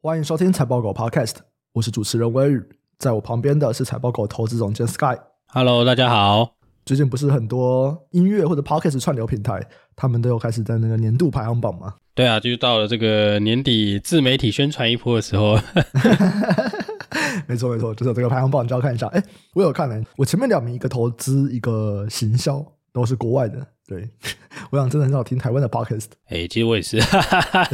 欢迎收听财报狗 Podcast，我是主持人威宇，在我旁边的是财报狗投资总监 Sky。Hello，大家好。最近不是很多音乐或者 Podcast 串流平台，他们都有开始在那个年度排行榜吗？对啊，就是到了这个年底自媒体宣传一波的时候。没错没错，就是这个排行榜，你就要看一下。哎，我有看呢，我前面两名一个投资，一个行销，都是国外的。对，我想真的很少听台湾的 podcast。哎、欸，其实我也是，哈哈哈，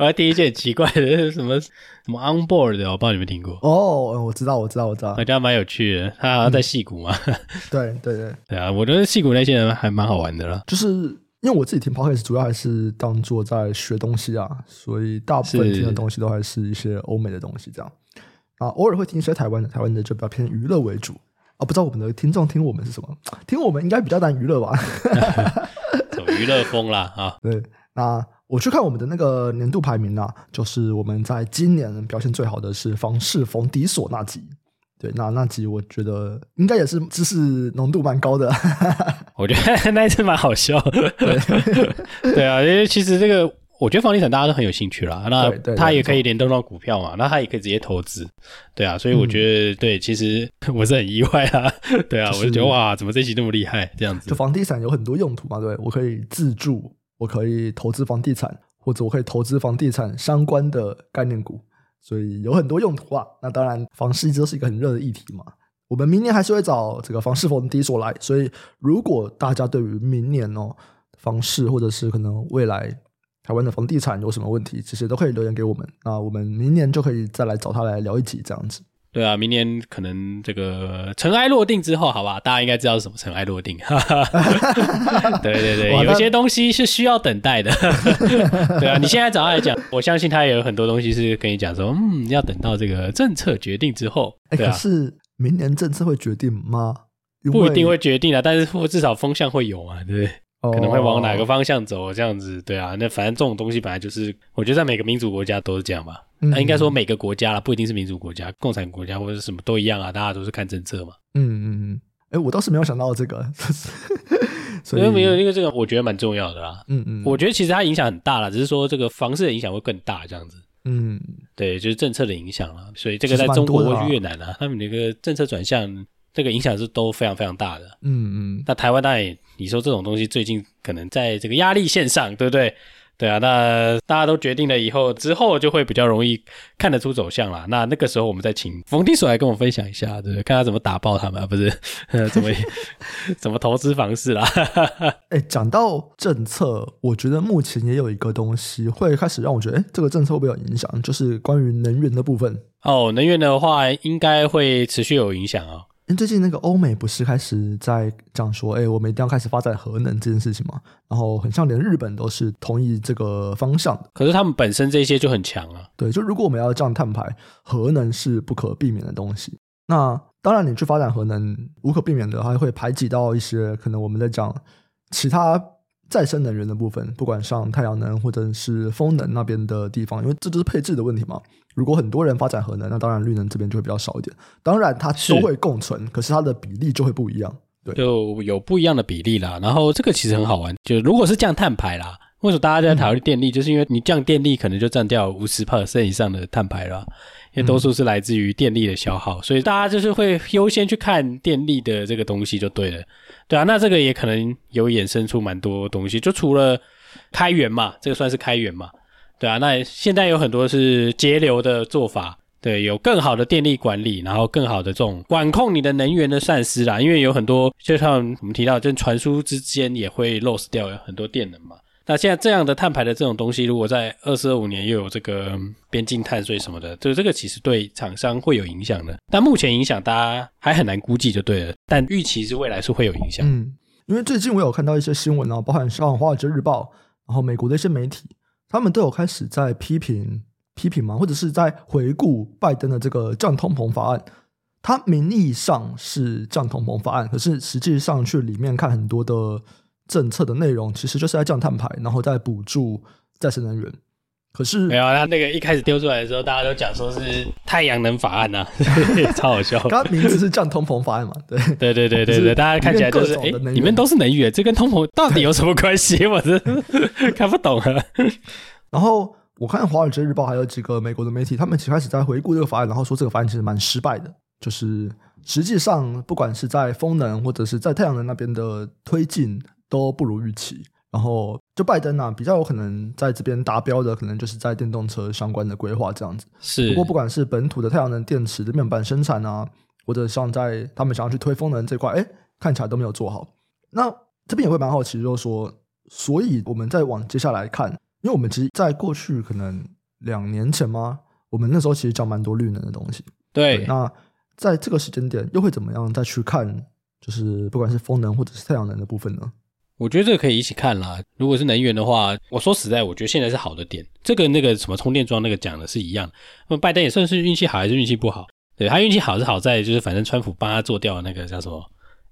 我还听一些很奇怪的，什么什么 on board 的，我不知道你们听过。哦，我知道，我知道，我知道，好像蛮有趣的。他好像在戏谷嘛。嗯、对对对对啊，我觉得戏谷那些人还蛮好玩的啦。就是因为我自己听 podcast 主要还是当做在学东西啊，所以大部分听的东西都还是一些欧美的东西这样。啊，偶尔会听一些台湾的，台湾的就比较偏娱乐为主。啊，不知道我们的听众听我们是什么？听我们应该比较难娱乐吧？走娱乐风啦啊！对，那我去看我们的那个年度排名啊，就是我们在今年表现最好的是房世逢迪索那集。对，那那集我觉得应该也是知识浓度蛮高的。我觉得那一次蛮好笑的。对，对啊，因为其实这个。我觉得房地产大家都很有兴趣啦，那它也可以联动到股票嘛，那它也可以直接投资，对啊，所以我觉得、嗯、对，其实 我是很意外啊，对啊，就是、我就觉得哇，怎么这期那么厉害这样子？就房地产有很多用途嘛，对，我可以自住，我可以投资房地产，或者我可以投资房地产相关的概念股，所以有很多用途啊。那当然，房市一直都是一个很热的议题嘛。我们明年还是会找这个房市逢低所来，所以如果大家对于明年哦房市或者是可能未来。台湾的房地产有什么问题？其实都可以留言给我们，那我们明年就可以再来找他来聊一集这样子。对啊，明年可能这个尘埃落定之后，好吧，大家应该知道是什么尘埃落定。对 对对，有些东西是需要等待的。对啊，你现在找他来讲，我相信他也有很多东西是跟你讲说，嗯，要等到这个政策决定之后。哎、可是明年政策会决定吗？不一定会决定啊，但是至少风向会有嘛，对不对？可能会往哪个方向走，这样子，对啊，那反正这种东西本来就是，我觉得在每个民主国家都是这样吧。嗯、那应该说每个国家啦，不一定是民主国家，共产国家或者什么都一样啊，大家都是看政策嘛。嗯嗯嗯，哎、欸，我倒是没有想到这个，所以没有因为这个我觉得蛮重要的啦。嗯嗯，我觉得其实它影响很大啦，只是说这个房市的影响会更大，这样子。嗯，对，就是政策的影响了。所以这个在中国或越南啊，他们那个政策转向。这个影响是都非常非常大的，嗯嗯。那台湾当然，你说这种东西最近可能在这个压力线上，对不对？对啊，那大家都决定了以后，之后就会比较容易看得出走向啦。那那个时候，我们再请冯迪所来跟我分享一下，对不对？看他怎么打爆他们，不是？怎么 怎么投资房市啦？哎，讲到政策，我觉得目前也有一个东西会开始让我觉得，哎，这个政策会不会有影响？就是关于能源的部分。哦，能源的话，应该会持续有影响啊、哦。因为最近那个欧美不是开始在讲说，哎，我们一定要开始发展核能这件事情嘛？然后很像连日本都是同意这个方向的。可是他们本身这些就很强啊。对，就如果我们要降碳排，核能是不可避免的东西。那当然，你去发展核能，无可避免的，还会排挤到一些可能我们在讲其他再生能源的部分，不管上太阳能或者是风能那边的地方，因为这就是配置的问题嘛。如果很多人发展核能，那当然绿能这边就会比较少一点。当然它都会共存，是可是它的比例就会不一样。对，就有不一样的比例啦。然后这个其实很好玩，就如果是降碳排啦，为什么大家在讨论电力？嗯、就是因为你降电力可能就占掉五十 percent 以上的碳排了，因为多数是来自于电力的消耗，嗯、所以大家就是会优先去看电力的这个东西就对了。对啊，那这个也可能有衍生出蛮多东西，就除了开源嘛，这个算是开源嘛。对啊，那现在有很多是节流的做法，对，有更好的电力管理，然后更好的这种管控你的能源的散失啦。因为有很多，就像我们提到，就传输之间也会 loss 掉很多电能嘛。那现在这样的碳排的这种东西，如果在二四二五年又有这个边境碳税什么的，就这个其实对厂商会有影响的。但目前影响大家还很难估计就对了，但预期是未来是会有影响。嗯，因为最近我有看到一些新闻啊，包含像《华尔街日报》，然后美国的一些媒体。他们都有开始在批评批评嘛？或者是在回顾拜登的这个降通膨法案？他名义上是降通膨法案，可是实际上去里面看很多的政策的内容，其实就是在降碳排，然后再补助再生能源。可是没有，他那个一开始丢出来的时候，大家都讲说是太阳能法案呐、啊，超好笑。它名字是降通膨法案嘛？对对对对对对，大家看起来就是哎，里面都是能源，这跟通膨到底有什么关系？我是看不懂啊。然后我看《华尔街日报》还有几个美国的媒体，他们其实开始在回顾这个法案，然后说这个法案其实蛮失败的，就是实际上不管是在风能或者是在太阳能那边的推进都不如预期。然后就拜登啊，比较有可能在这边达标的，可能就是在电动车相关的规划这样子。是，不过不管是本土的太阳能电池的面板生产啊，或者像在他们想要去推风能这块，哎，看起来都没有做好。那这边也会蛮好奇，就是说，所以我们再往接下来看，因为我们其实在过去可能两年前吗，我们那时候其实讲蛮多绿能的东西。对，对，那在这个时间点又会怎么样再去看，就是不管是风能或者是太阳能的部分呢？我觉得这个可以一起看啦。如果是能源的话，我说实在，我觉得现在是好的点。这个那个什么充电桩那个讲的是一样。那么拜登也算是运气好还是运气不好？对，他运气好是好在就是反正川普帮他做掉那个叫什么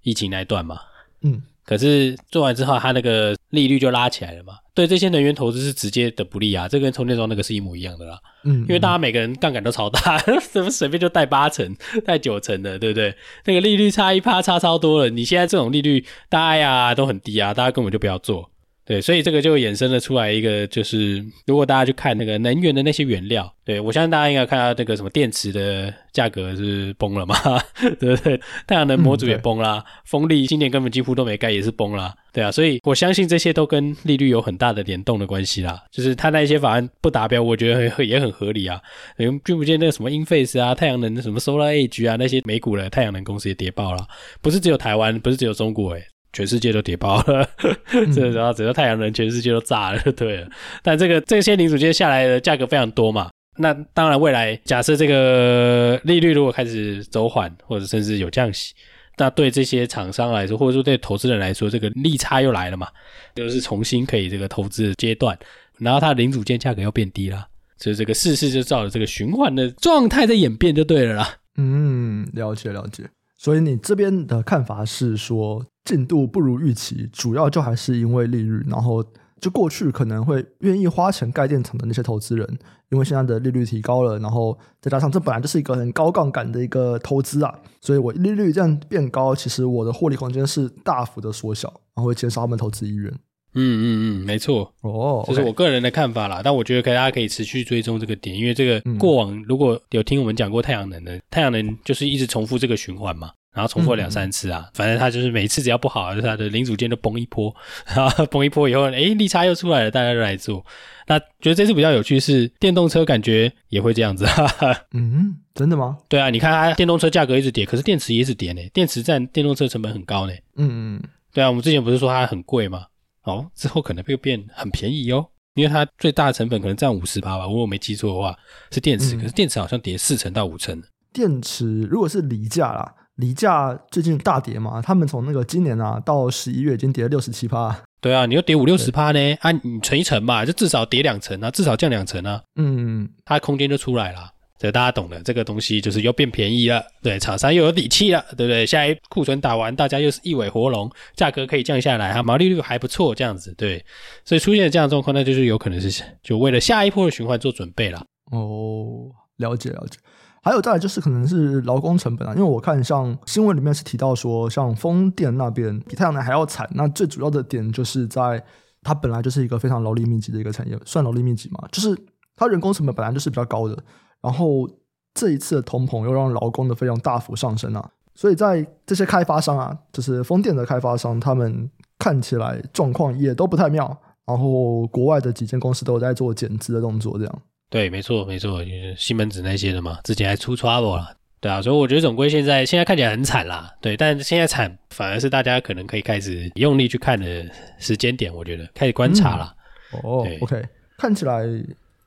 疫情那一段嘛。嗯。可是做完之后，它那个利率就拉起来了嘛。对这些能源投资是直接的不利啊。这跟充电桩那个是一模一样的啦。嗯，因为大家每个人杠杆都超大，怎 么随便就贷八成、贷九成的，对不对？那个利率差一趴差超多了。你现在这种利率，大家呀都很低啊，大家根本就不要做。对，所以这个就衍生了出来一个，就是如果大家去看那个能源的那些原料，对，我相信大家应该看到那个什么电池的价格是崩了嘛，对不对？太阳能模组也崩啦，风力今年根本几乎都没盖，也是崩啦，对啊，所以我相信这些都跟利率有很大的联动的关系啦。就是他那些法案不达标，我觉得很也很合理啊。你们记不见得那个什么 Enphase 啊，太阳能的什么 Solar Edge 啊，那些美股的太阳能公司也跌爆了，不是只有台湾，不是只有中国诶、欸全世界都跌爆了，这然后整个太阳能全世界都炸了，就 对了。但这个这些零组件下来的价格非常多嘛，那当然未来假设这个利率如果开始走缓，或者甚至有降息，那对这些厂商来说，或者说对投资人来说，这个利差又来了嘛，就是重新可以这个投资的阶段，然后它零组件价格又变低了，所以这个事事就照着这个循环的状态在演变就对了啦。嗯，了解了解。所以你这边的看法是说，进度不如预期，主要就还是因为利率。然后就过去可能会愿意花钱盖电厂的那些投资人，因为现在的利率提高了，然后再加上这本来就是一个很高杠杆的一个投资啊，所以我利率这样变高，其实我的获利空间是大幅的缩小，然后会减少他们投资意愿。嗯嗯嗯，没错哦，这是我个人的看法啦。但我觉得可以，大家可以持续追踪这个点，因为这个过往如果有听我们讲过太阳能的，太阳能就是一直重复这个循环嘛，然后重复两三次啊，反正它就是每次只要不好，就是它的零组件都崩一波，然后崩一波以后，哎，利差又出来了，大家就来做。那觉得这次比较有趣是电动车，感觉也会这样子。哈哈。嗯，真的吗？对啊，你看它电动车价格一直跌，可是电池也一直跌呢。电池占电动车成本很高呢。嗯嗯，对啊，我们之前不是说它很贵吗？哦，之后可能会变很便宜哦，因为它最大的成本可能占五十趴吧，如果我没记错的话是电池，嗯、可是电池好像跌四成到五成。电池如果是锂价啦，锂价最近大跌嘛，他们从那个今年啊到十一月已经跌了六十七趴。对啊，你又跌五六十趴呢，啊，你存一层嘛，就至少跌两层啊，至少降两层啊，嗯，它的空间就出来了。这大家懂的，这个东西就是又变便宜了，对，厂商又有底气了，对不对？下一库存打完，大家又是一尾活龙，价格可以降下来，哈，毛利率还不错，这样子，对，所以出现这样的状况，那就是有可能是就为了下一波的循环做准备了。哦，了解了解。还有再来就是可能是劳工成本啊，因为我看像新闻里面是提到说，像风电那边比太阳能还要惨，那最主要的点就是在它本来就是一个非常劳力密集的一个产业，算劳力密集嘛，就是它人工成本本来就是比较高的。然后这一次的通膨又让劳工的费用大幅上升啊，所以在这些开发商啊，就是风电的开发商，他们看起来状况也都不太妙。然后国外的几间公司都有在做减资的动作，这样。对，没错，没错，就是西门子那些的嘛，之前还出 trouble 了，对啊，所以我觉得总归现在现在看起来很惨啦，对，但现在惨反而是大家可能可以开始用力去看的时间点，我觉得开始观察了。嗯、哦，OK，看起来。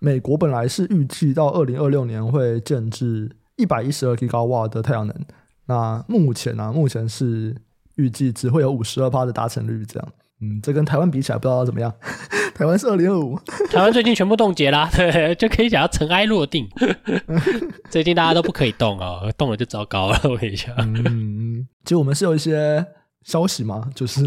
美国本来是预计到二零二六年会建制一百一十二吉瓦的太阳能，那目前呢、啊，目前是预计只会有五十二趴的达成率，这样，嗯，这跟台湾比起来不知道怎么样。台湾是二零二五，台湾最近全部冻结啦，对，就可以讲要尘埃落定。最近大家都不可以动哦，动了就糟糕了。我跟你讲，嗯，其实我们是有一些消息嘛，就是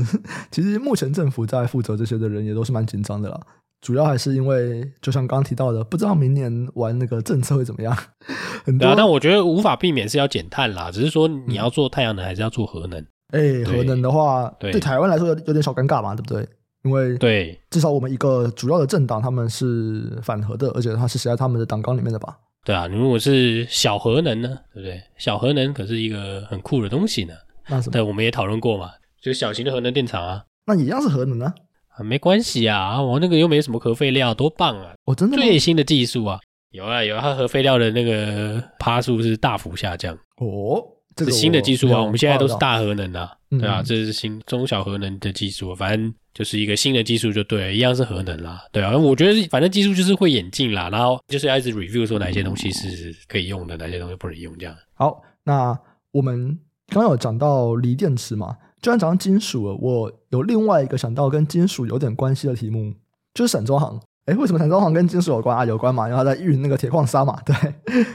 其实目前政府在负责这些的人也都是蛮紧张的啦。主要还是因为，就像刚刚提到的，不知道明年玩那个政策会怎么样。很多，对啊，但我觉得无法避免是要减碳啦。只是说你要做太阳能，还是要做核能？哎、嗯，核能的话，对，对台湾来说有有点小尴尬嘛，对不对？因为对，至少我们一个主要的政党他们是反核的，而且它是写在他们的党纲里面的吧？对啊，你如果是小核能呢，对不对？小核能可是一个很酷的东西呢。那什么？对，我们也讨论过嘛，就是小型的核能电厂啊。那一样是核能啊？啊，没关系啊，我那个又没什么核废料，多棒啊！哦，真的最新的技术啊，有啊有啊，它核废料的那个趴数是大幅下降哦。这是新的技术啊，我们现在都是大核能啊，嗯、对啊，这是新中小核能的技术，反正就是一个新的技术就对了，一样是核能啦，对啊，我觉得反正技术就是会演进啦，然后就是要一直 review 说哪些东西是可以用的，哪些东西不能用这样。好，那我们刚刚有讲到锂电池嘛，既然讲到金属了，我有另外一个想到跟金属有点关系的题目，就是散装行。哎，为什么散装行跟金属有关啊？有关嘛，因为它在运那个铁矿砂嘛，对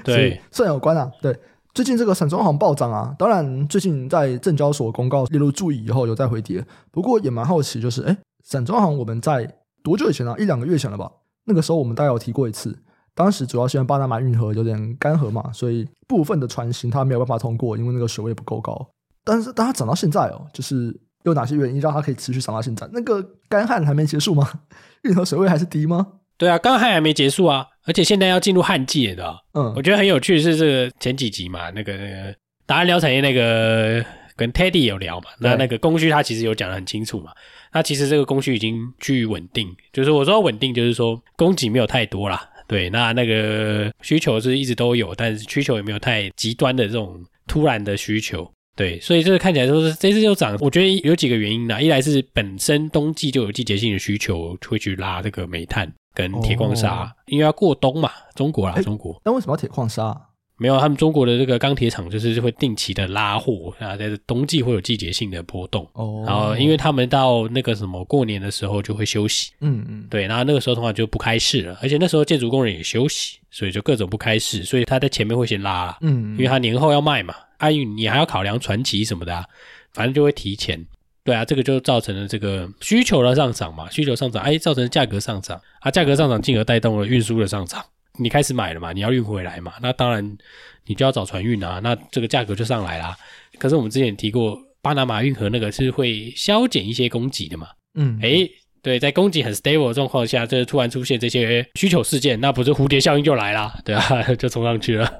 对，算有关啊，对。最近这个散装行暴涨啊，当然最近在证交所公告列入注意以后有再回跌，不过也蛮好奇，就是哎，散装行我们在多久以前啊？一两个月前了吧？那个时候我们大概有提过一次，当时主要是因为巴拿马运河有点干涸嘛，所以部分的船型它没有办法通过，因为那个水位不够高。但是当它涨到现在哦，就是有哪些原因让它可以持续涨到现在？那个干旱还没结束吗？运河水位还是低吗？对啊，干旱还没结束啊。而且现在要进入旱季了，嗯，我觉得很有趣的是这个前几集嘛，那个那个达人聊产业那个跟 Teddy 有聊嘛，那那个供需他其实有讲的很清楚嘛，那其实这个供需已经趋于稳定，就是我说稳定就是说供给没有太多啦，对，那那个需求是一直都有，但是需求也没有太极端的这种突然的需求，对，所以这个看起来说是这次就涨，我觉得有几个原因啦，一来是本身冬季就有季节性的需求会去拉这个煤炭。跟铁矿砂，哦、因为要过冬嘛，中国啦，中国。那为什么要铁矿砂？没有，他们中国的这个钢铁厂就是会定期的拉货，啊，在冬季会有季节性的波动。哦。然后，因为他们到那个什么过年的时候就会休息。嗯嗯。对，然后那个时候的话就不开市了，而且那时候建筑工人也休息，所以就各种不开市，所以他在前面会先拉。嗯。因为他年后要卖嘛，啊，你还要考量传奇什么的，啊，反正就会提前。对啊，这个就造成了这个需求的上涨嘛，需求上涨，哎，造成价格上涨，啊，价格上涨进而带动了运输的上涨。你开始买了嘛，你要运回来嘛，那当然你就要找船运啊，那这个价格就上来啦。可是我们之前提过，巴拿马运河那个是会削减一些供给的嘛，嗯，哎，对，在供给很 stable 的状况下，这突然出现这些需求事件，那不是蝴蝶效应就来啦，对啊，就冲上去了。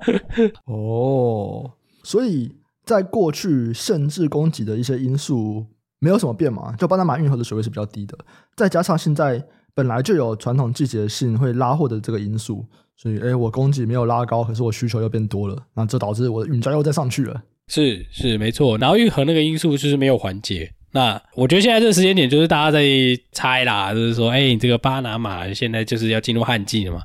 哦，所以在过去限制供给的一些因素。没有什么变嘛，就巴拿马运河的水位是比较低的，再加上现在本来就有传统季节性会拉货的这个因素，所以诶我供给没有拉高，可是我需求又变多了，那这导致我的运价又再上去了。是是没错，然后运河那个因素就是没有缓解。那我觉得现在这个时间点就是大家在猜啦，就是说，诶你这个巴拿马现在就是要进入旱季了嘛。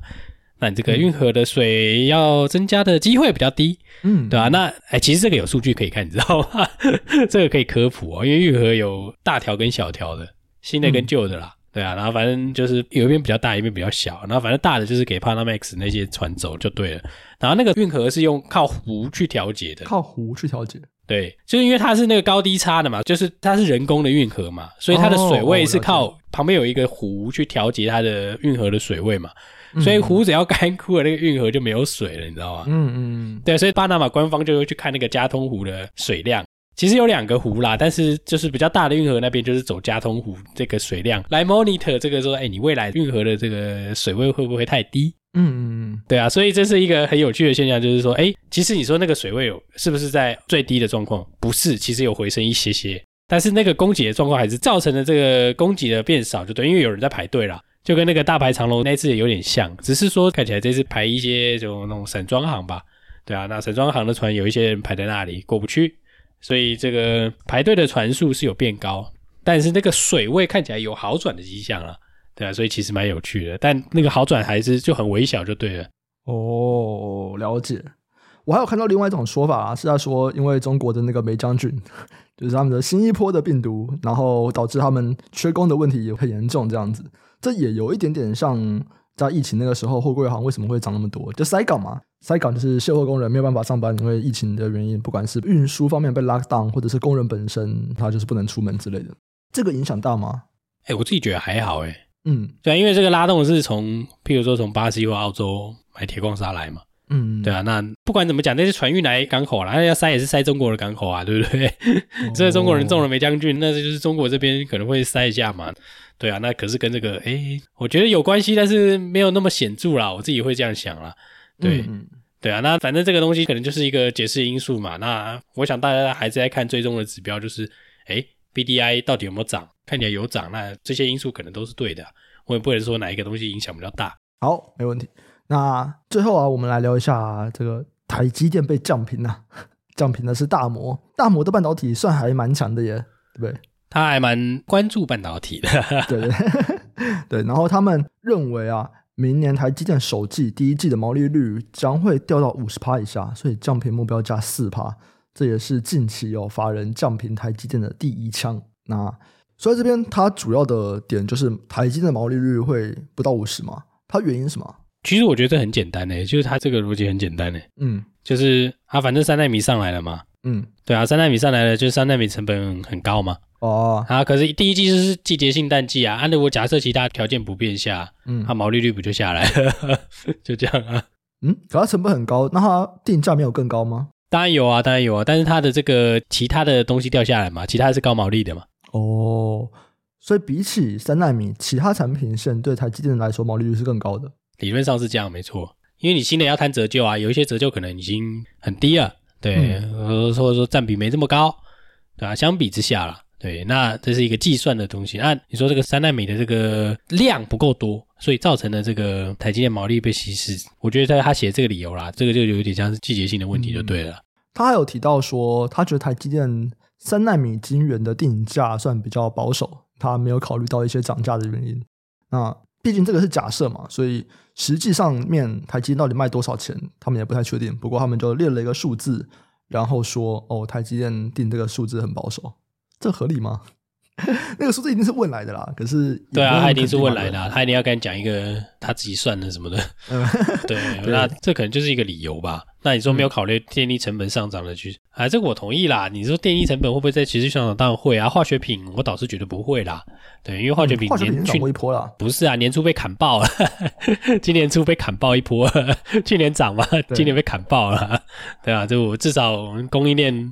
那你这个运河的水要增加的机会比较低，嗯，对吧、啊？那哎，其实这个有数据可以看，你知道吗？这个可以科普哦，因为运河有大条跟小条的，新的跟旧的啦，嗯、对啊。然后反正就是有一边比较大，一边比较小。然后反正大的就是给 Panamax 那些船走就对了。然后那个运河是用靠湖去调节的，靠湖去调节。对，就是因为它是那个高低差的嘛，就是它是人工的运河嘛，所以它的水位是靠旁边有一个湖去调节它的运河的水位嘛。所以湖只要干枯了，那个运河就没有水了，你知道吗？嗯嗯，对，所以巴拿马官方就会去看那个加通湖的水量。其实有两个湖啦，但是就是比较大的运河那边就是走加通湖这个水量来 monitor 这个说，哎，你未来运河的这个水位会不会太低？嗯嗯嗯，对啊，所以这是一个很有趣的现象，就是说，哎，其实你说那个水位有是不是在最低的状况？不是，其实有回升一些些，但是那个供给的状况还是造成了这个供给的变少，就对，因为有人在排队啦。就跟那个大排长龙那次也有点像，只是说看起来这次排一些就那种散装行吧，对啊，那散装行的船有一些人排在那里过不去，所以这个排队的船数是有变高，但是那个水位看起来有好转的迹象了，对啊，所以其实蛮有趣的，但那个好转还是就很微小就对了。哦，了解。我还有看到另外一种说法，是在说因为中国的那个梅将军，就是他们的新一波的病毒，然后导致他们缺工的问题也很严重，这样子。这也有一点点像在疫情那个时候，货柜行为什么会涨那么多？就塞港嘛，塞港就是卸货工人没有办法上班，因为疫情的原因，不管是运输方面被 lock down，或者是工人本身他就是不能出门之类的。这个影响大吗？哎、欸，我自己觉得还好，哎，嗯，对，因为这个拉动是从，譬如说从巴西或澳洲买铁矿砂来嘛。嗯，对啊，那不管怎么讲，那些船运来港口啦，那要塞也是塞中国的港口啊，对不对？这、哦、中国人中了霉将军，那这就是中国这边可能会塞一下嘛。对啊，那可是跟这个，哎，我觉得有关系，但是没有那么显著啦。我自己会这样想啦。对，嗯、对啊，那反正这个东西可能就是一个解释因素嘛。那我想大家还是在看最终的指标，就是，哎，BDI 到底有没有涨？看起来有涨，那这些因素可能都是对的。我也不能说哪一个东西影响比较大。好，没问题。那最后啊，我们来聊一下这个台积电被降评啊，降频的是大摩，大摩的半导体算还蛮强的耶，对不对？他还蛮关注半导体的，对对 对。然后他们认为啊，明年台积电首季第一季的毛利率将会掉到五十趴以下，所以降频目标价四趴，这也是近期有法人降频台积电的第一枪。那所以这边它主要的点就是台积电的毛利率会不到五十嘛？它原因是什么？其实我觉得这很简单诶，就是它这个逻辑很简单诶，嗯，就是啊，反正三纳米上来了嘛，嗯，对啊，三纳米上来了，就是三纳米成本很高嘛。哦，啊，可是第一季就是季节性淡季啊，按照我假设其他条件不变下，嗯，它毛利率不就下来了？就这样啊，嗯，可它成本很高，那它定价没有更高吗？当然有啊，当然有啊，但是它的这个其他的东西掉下来嘛，其他是高毛利的嘛。哦，所以比起三纳米，其他产品线对台积电来说毛利率是更高的。理论上是这样，没错，因为你新的要谈折旧啊，有一些折旧可能已经很低了，对，嗯、或者说占比没这么高，对吧、啊？相比之下啦。对，那这是一个计算的东西。那你说这个三奈米的这个量不够多，所以造成的这个台积电毛利被稀释。我觉得他他写这个理由啦，这个就有点像是季节性的问题，就对了、他还有提到说，他觉得台积电三奈米晶圆的定价算比较保守，他没有考虑到一些涨价的原因。那毕竟这个是假设嘛，所以实际上面台积电到底卖多少钱，他们也不太确定。不过他们就列了一个数字，然后说哦，台积电定这个数字很保守。这合理吗？那个数字一定是问来的啦。可是对啊，他一定是问来的、啊，他一定要跟你讲一个他自己算的什么的。对，那这可能就是一个理由吧。那你说没有考虑电力成本上涨的趋势、嗯、啊？这个我同意啦。你说电力成本会不会在持续上涨？当然会啊。化学品我倒是觉得不会啦。对，因为化学品年涨过一波了。不是啊，年初被砍爆了，今年初被砍爆一波。去年涨嘛，今年被砍爆了。对啊，就至少我们供应链。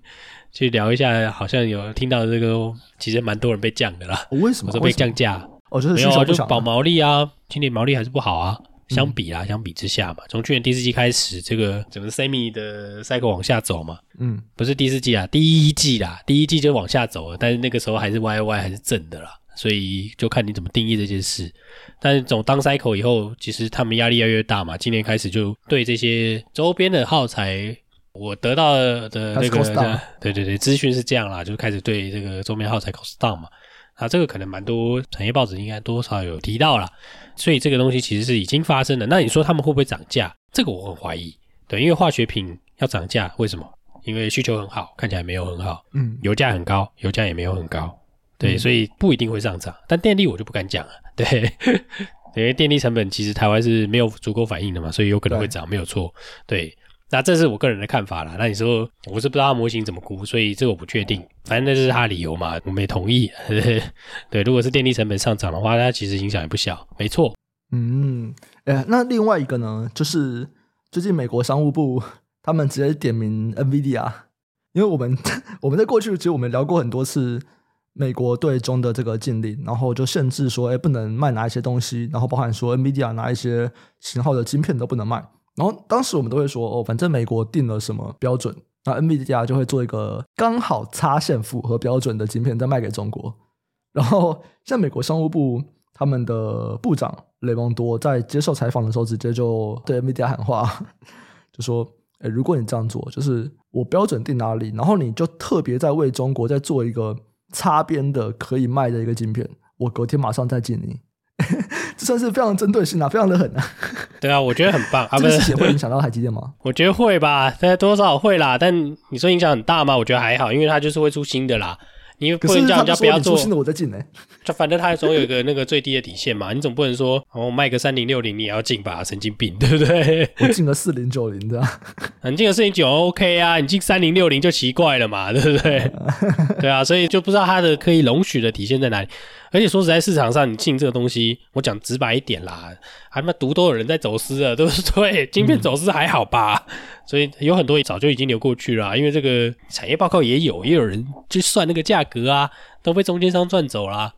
去聊一下，好像有听到这个，其实蛮多人被降的啦。为什么？说被降价？哦，就是没有啊，就保毛利啊。今年毛利还是不好啊，相比啦，嗯、相比之下嘛，从去年第四季开始，这个整个 semi 的 cycle 往下走嘛。嗯，不是第四季啊，第一季啦，第一季就往下走了，但是那个时候还是 Y Y 还是正的啦，所以就看你怎么定义这件事。但是总当 cycle 以后，其实他们压力越来越大嘛。今年开始就对这些周边的耗材。我得到的那个，对对对，资讯是这样啦，就开始对这个桌面耗材 cost down 嘛，啊，这个可能蛮多产业报纸应该多少有提到啦，所以这个东西其实是已经发生的。那你说他们会不会涨价？这个我很怀疑，对，因为化学品要涨价，为什么？因为需求很好，看起来没有很好，嗯，油价很高，油价也没有很高，对，所以不一定会上涨。但电力我就不敢讲了，对，因为电力成本其实台湾是没有足够反应的嘛，所以有可能会涨，没有错，对。那这是我个人的看法啦。那你说，我是不知道他模型怎么估，所以这个我不确定。反正那就是他的理由嘛，我们也同意。对，如果是电力成本上涨的话，它其实影响也不小，没错。嗯，哎，那另外一个呢，就是最近美国商务部 他们直接点名 NVIDIA，因为我们 我们在过去其实我们聊过很多次美国对中的这个禁令，然后就限制说，哎，不能卖哪一些东西，然后包含说 NVIDIA 哪一些型号的晶片都不能卖。然后当时我们都会说哦，反正美国定了什么标准，那 NVIDIA 就会做一个刚好擦线符合标准的晶片再卖给中国。然后像美国商务部他们的部长雷蒙多在接受采访的时候，直接就对 NVIDIA 喊话，就说：“诶，如果你这样做，就是我标准定哪里，然后你就特别在为中国再做一个擦边的可以卖的一个晶片，我隔天马上再进你。”算是非常针对性啊，非常的狠啊！对啊，我觉得很棒。啊，不是，这个事情会影响到台积电吗？我觉得会吧，大概多少会啦。但你说影响很大吗？我觉得还好，因为它就是会出新的啦。你不能叫人家不要做，新的我再进呢。就反正他总有一个那个最低的底线嘛，你总不能说哦卖个三零六零你也要进吧？神经病，对不对？我进个四零九零这样，你进个四零九 OK 啊，你进三零六零就奇怪了嘛，对不对？对啊，所以就不知道他的可以容许的底线在哪里。而且说实在，市场上你进这个东西，我讲直白一点啦，还他妈毒都有人在走私啊，对不对？晶片走私还好吧？嗯、所以有很多也早就已经流过去了，因为这个产业报告也有，也有人去算那个价格啊，都被中间商赚走了。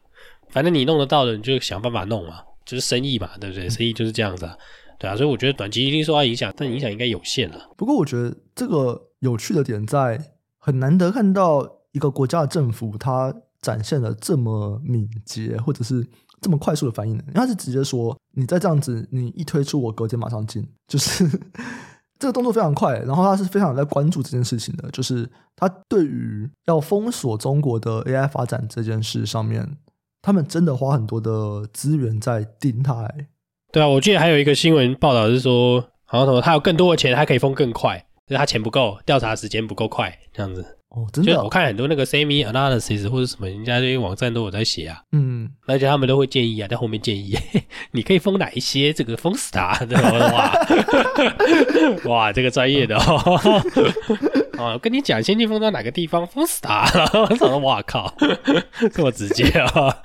反正你弄得到的，你就想办法弄嘛，就是生意嘛，对不对？生意就是这样子啊，对啊，所以我觉得短期一定受到影响，但影响应该有限了。不过我觉得这个有趣的点在，很难得看到一个国家的政府，它展现了这么敏捷，或者是这么快速的反应，因为他是直接说，你再这样子，你一推出，我隔天马上进，就是。这个动作非常快，然后他是非常在关注这件事情的，就是他对于要封锁中国的 AI 发展这件事上面，他们真的花很多的资源在盯他。对啊，我记得还有一个新闻报道是说，好像什么他有更多的钱，他可以封更快，就是他钱不够，调查时间不够快，这样子。哦，真的、哦，我看很多那个 semi analysis 或者什么，人家这些网站都有在写啊。嗯，而且他们都会建议啊，在后面建议，你可以封哪一些，这个封死他，对吧？哇，哇，这个专业的哦。哦，我跟你讲，先去封到哪个地方，封死他。我操，哇靠，这么直接啊、哦？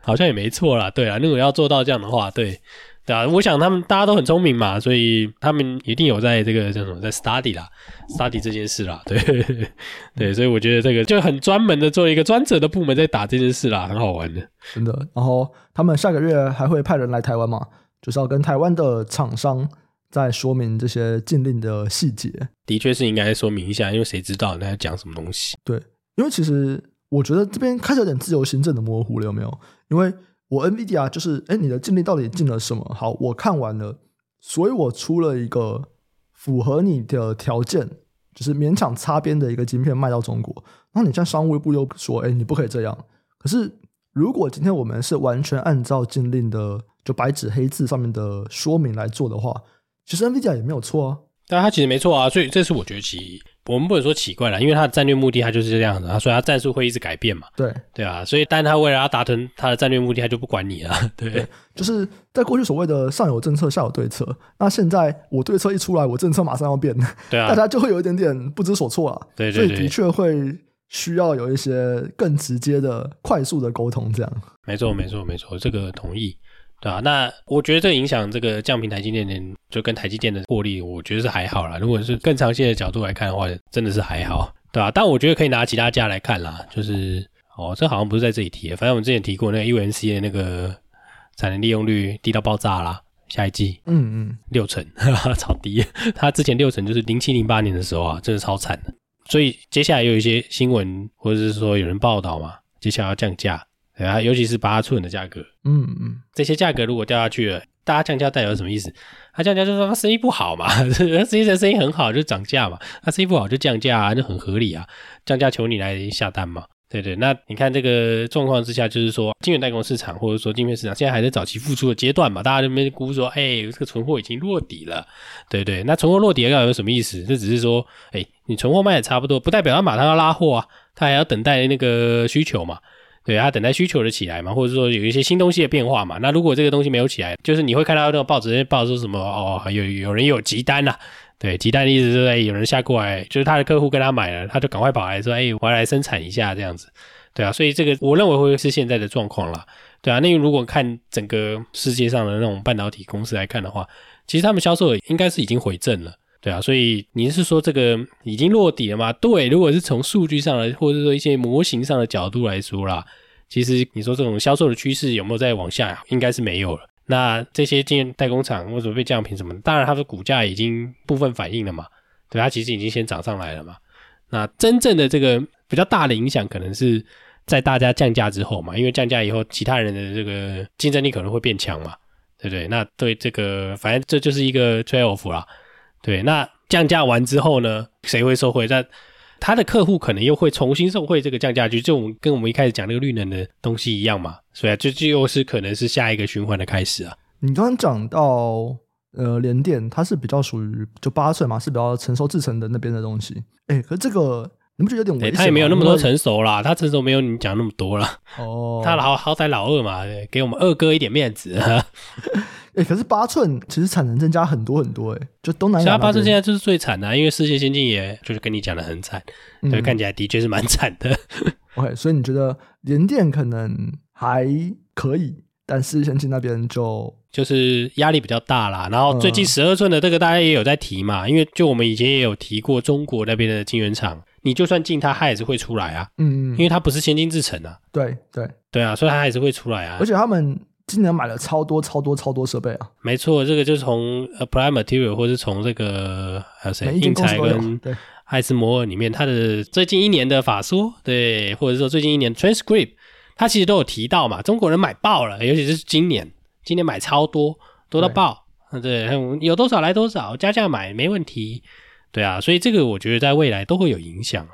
好像也没错啦。对啊，如果要做到这样的话，对。对啊，我想他们大家都很聪明嘛，所以他们一定有在这个叫什么，在 study 啦，study 这件事啦，对 对，所以我觉得这个就很专门的做一个专责的部门在打这件事啦，很好玩的，真的。然后他们下个月还会派人来台湾嘛，就是要跟台湾的厂商再说明这些禁令的细节。的确是应该说明一下，因为谁知道那要讲什么东西？对，因为其实我觉得这边开始有点自由行政的模糊了，有没有？因为我 NVIDIA 就是，哎，你的禁令到底禁了什么？好，我看完了，所以我出了一个符合你的条件，就是勉强擦边的一个晶片卖到中国。然后你像商务部又说，哎，你不可以这样。可是如果今天我们是完全按照禁令的，就白纸黑字上面的说明来做的话，其实 NVIDIA 也没有错啊。但他其实没错啊，所以这是我觉得其。我们不能说奇怪了，因为他的战略目的他就是这样子，所以他战术会一直改变嘛。对对啊，所以但他为了要达成他的战略目的，他就不管你了。对，对，就是在过去所谓的上有政策下有对策，那现在我对策一出来，我政策马上要变，对啊，大家就会有一点点不知所措了。对，对，对，所以的确会需要有一些更直接的、快速的沟通，这样。没错，没错，没错，这个同意。对啊，那我觉得这影响这个降频台积电的，就跟台积电的获利，我觉得是还好啦。如果是更长线的角度来看的话，真的是还好，对啊，但我觉得可以拿其他家来看啦，就是哦，这好像不是在这里提，反正我们之前提过那个 UNC 的那个产能利用率低到爆炸啦，下一季，嗯嗯，六成，超低。他之前六成就是零七零八年的时候啊，真的超惨的。所以接下来有一些新闻或者是说有人报道嘛，接下来要降价。对啊，尤其是八寸的价格，嗯嗯，这些价格如果掉下去了，大家降价代表什么意思？他降价就是说他生意不好嘛，实际上生意很好就涨价嘛，他生意不好就降价啊，就很合理啊，降价求你来下单嘛，对对。那你看这个状况之下，就是说晶圆代工市场或者说晶片市场现在还在早期复苏的阶段嘛，大家就没估说，哎，这个存货已经落底了，对对。那存货落底要有什么意思？这只是说，哎，你存货卖的差不多，不代表他马上要拉货啊，他还要等待那个需求嘛。对，他等待需求的起来嘛，或者说有一些新东西的变化嘛。那如果这个东西没有起来，就是你会看到那个报纸那报说什么哦，有有人有急单呐、啊。对，急单的意思就是、哎、有人下过来，就是他的客户跟他买了，他就赶快跑来说，哎，我要来生产一下这样子。对啊，所以这个我认为会是现在的状况啦。对啊，那如果看整个世界上的那种半导体公司来看的话，其实他们销售应该是已经回正了。对啊，所以你是说这个已经落底了吗？对，如果是从数据上来，或者说一些模型上的角度来说啦，其实你说这种销售的趋势有没有在往下？应该是没有了。那这些晶代工厂为什么被降频什么的？当然，它的股价已经部分反映了嘛。对，它其实已经先涨上来了嘛。那真正的这个比较大的影响，可能是在大家降价之后嘛，因为降价以后，其他人的这个竞争力可能会变强嘛，对不对？那对这个，反正这就是一个 trade off 啦。对，那降价完之后呢，谁会受惠？那他的客户可能又会重新受惠这个降价，就就我们跟我们一开始讲那个绿能的东西一样嘛。所以啊，这就又是可能是下一个循环的开始啊。你刚刚讲到呃联电，它是比较属于就八寸嘛，是比较成熟制成的那边的东西。哎，可是这个你不觉得有点危险？他也没有那么多成熟啦，他成熟没有你讲那么多啦。哦，他好好歹老二嘛，给我们二哥一点面子。哎、欸，可是八寸其实产能增加很多很多，哎，就东南亚。八寸现在就是最惨的，啊，因为世界先进也就是跟你讲的很惨，嗯，对，看起来的确是蛮惨的。OK，所以你觉得联电可能还可以，但世界先进那边就就是压力比较大啦。然后最近十二寸的这个大家也有在提嘛，嗯，因为就我们以前也有提过中国那边的晶圆厂，你就算进它，它也是会出来啊。嗯，因为它不是先进制程啊。对对对啊，所以它还是会出来啊。而且他们今年买了超多超多超多设备啊。没错，这个就是从 Applied Material 或是从这个还有谁，应材跟艾斯摩尔里面，它的最近一年的法说，对，或者说最近一年 Transcript，它其实都有提到嘛。中国人买爆了，尤其是今年，今年买超多，多到爆。对，对，有多少来多少，加价买没问题。对啊，所以这个我觉得在未来都会有影响啊。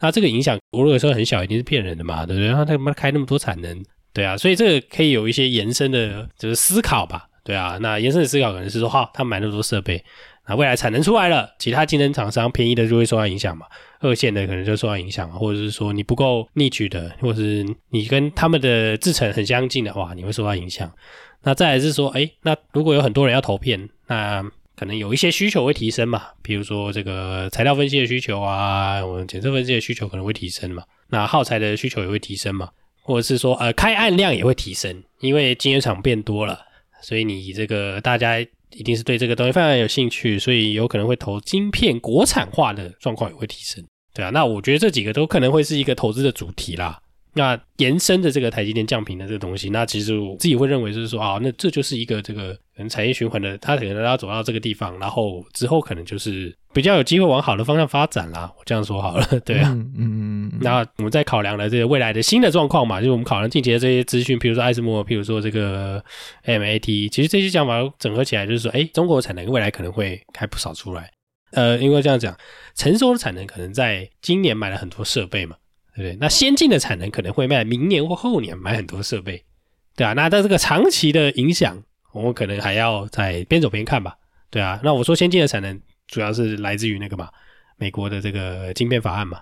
那这个影响，我如果说很小，一定是骗人的嘛，对不对？然后他妈开那么多产能，对啊，所以这个可以有一些延伸的，就是思考吧，对啊。那延伸的思考可能是说，哈，他买那么多设备，那未来产能出来了，其他竞争厂商便宜的就会受到影响嘛，二线的可能就受到影响，或者是说你不够 niche 的，或者是你跟他们的制程很相近的话，你会受到影响。那再来是说，哎，那如果有很多人要投片，那可能有一些需求会提升嘛，比如说这个材料分析的需求啊，我们检测分析的需求可能会提升嘛，那耗材的需求也会提升嘛，或者是说呃开案量也会提升，因为晶圆厂变多了，所以你这个大家一定是对这个东西非常有兴趣，所以有可能会投晶片国产化的状况也会提升，对啊，那我觉得这几个都可能会是一个投资的主题啦。那延伸的这个台积电降频的这个东西，那其实我自己会认为就是说啊，那这就是一个这个可能产业循环的，它可能要走到这个地方，然后之后可能就是比较有机会往好的方向发展啦。我这样说好了，对啊，嗯嗯嗯。那我们在考量了这个未来的新的状况嘛，就是我们考量近期的这些资讯，比如说艾斯摩尔，譬如说这个 MAT，其实这些讲法整合起来就是说，哎，中国的产能未来可能会开不少出来。呃，因为这样讲，成熟的产能可能在今年买了很多设备嘛。对，那先进的产能可能会在明年或后年买很多设备，对啊，那在这个长期的影响，我们可能还要再边走边看吧。对啊，那我说先进的产能主要是来自于那个嘛，美国的这个晶片法案嘛。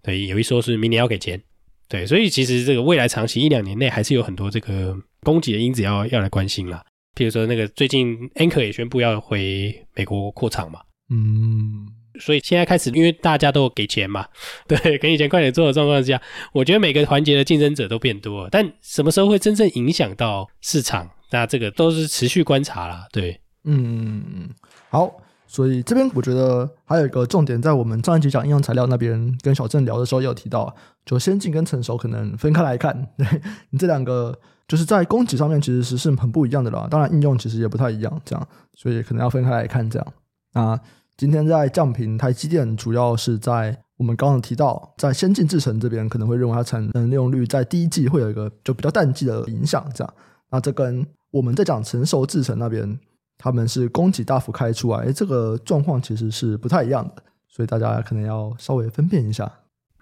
对，有一说是明年要给钱。对，所以其实这个未来长期一两年内还是有很多这个供给的因子要要来关心啦。譬如说那个最近 Anchor 也宣布要回美国扩厂嘛。嗯。所以现在开始，因为大家都给钱嘛，对，给你钱快点做的状况下，我觉得每个环节的竞争者都变多了。但什么时候会真正影响到市场？那这个都是持续观察啦。对，嗯嗯，好。所以这边我觉得还有一个重点，在我们上一集讲应用材料那边跟小郑聊的时候也有提到，就先进跟成熟可能分开来看。对，你这两个就是在供给上面其实是是很不一样的啦。当然应用其实也不太一样，这样，所以可能要分开来看这样。啊。今天在降频，台积电主要是在我们刚刚提到，在先进制程这边可能会认为它产能利用率在第一季会有一个就比较淡季的影响，这样。那这跟我们在讲成熟制程那边，他们是供给大幅开出来，这个状况其实是不太一样的，所以大家可能要稍微分辨一下。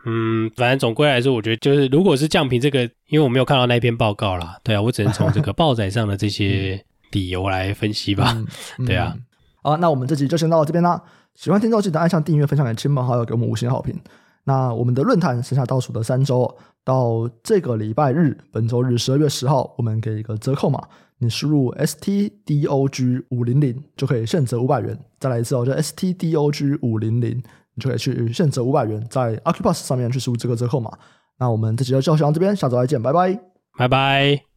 嗯，反正总归来说，我觉得就是如果是降频这个，因为我没有看到那篇报告啦，对啊，我只能从这个报载上的这些理由来分析吧，嗯、对啊。好，那我们这集就先到这边啦。喜欢听众记得按下订阅、分享给亲朋好友，给我们五星好评。那我们的论坛剩下倒数的三周，到这个礼拜日，本周日十二月十号，我们给一个折扣码，你输入 S T D O G 五零零就可以现折五百元。再来一次哦，就 S T D O G 五零零，你就可以去现折五百元，在 Acupass 上面去输入这个折扣码。那我们这集就先到这边，下周再见，拜拜，拜拜。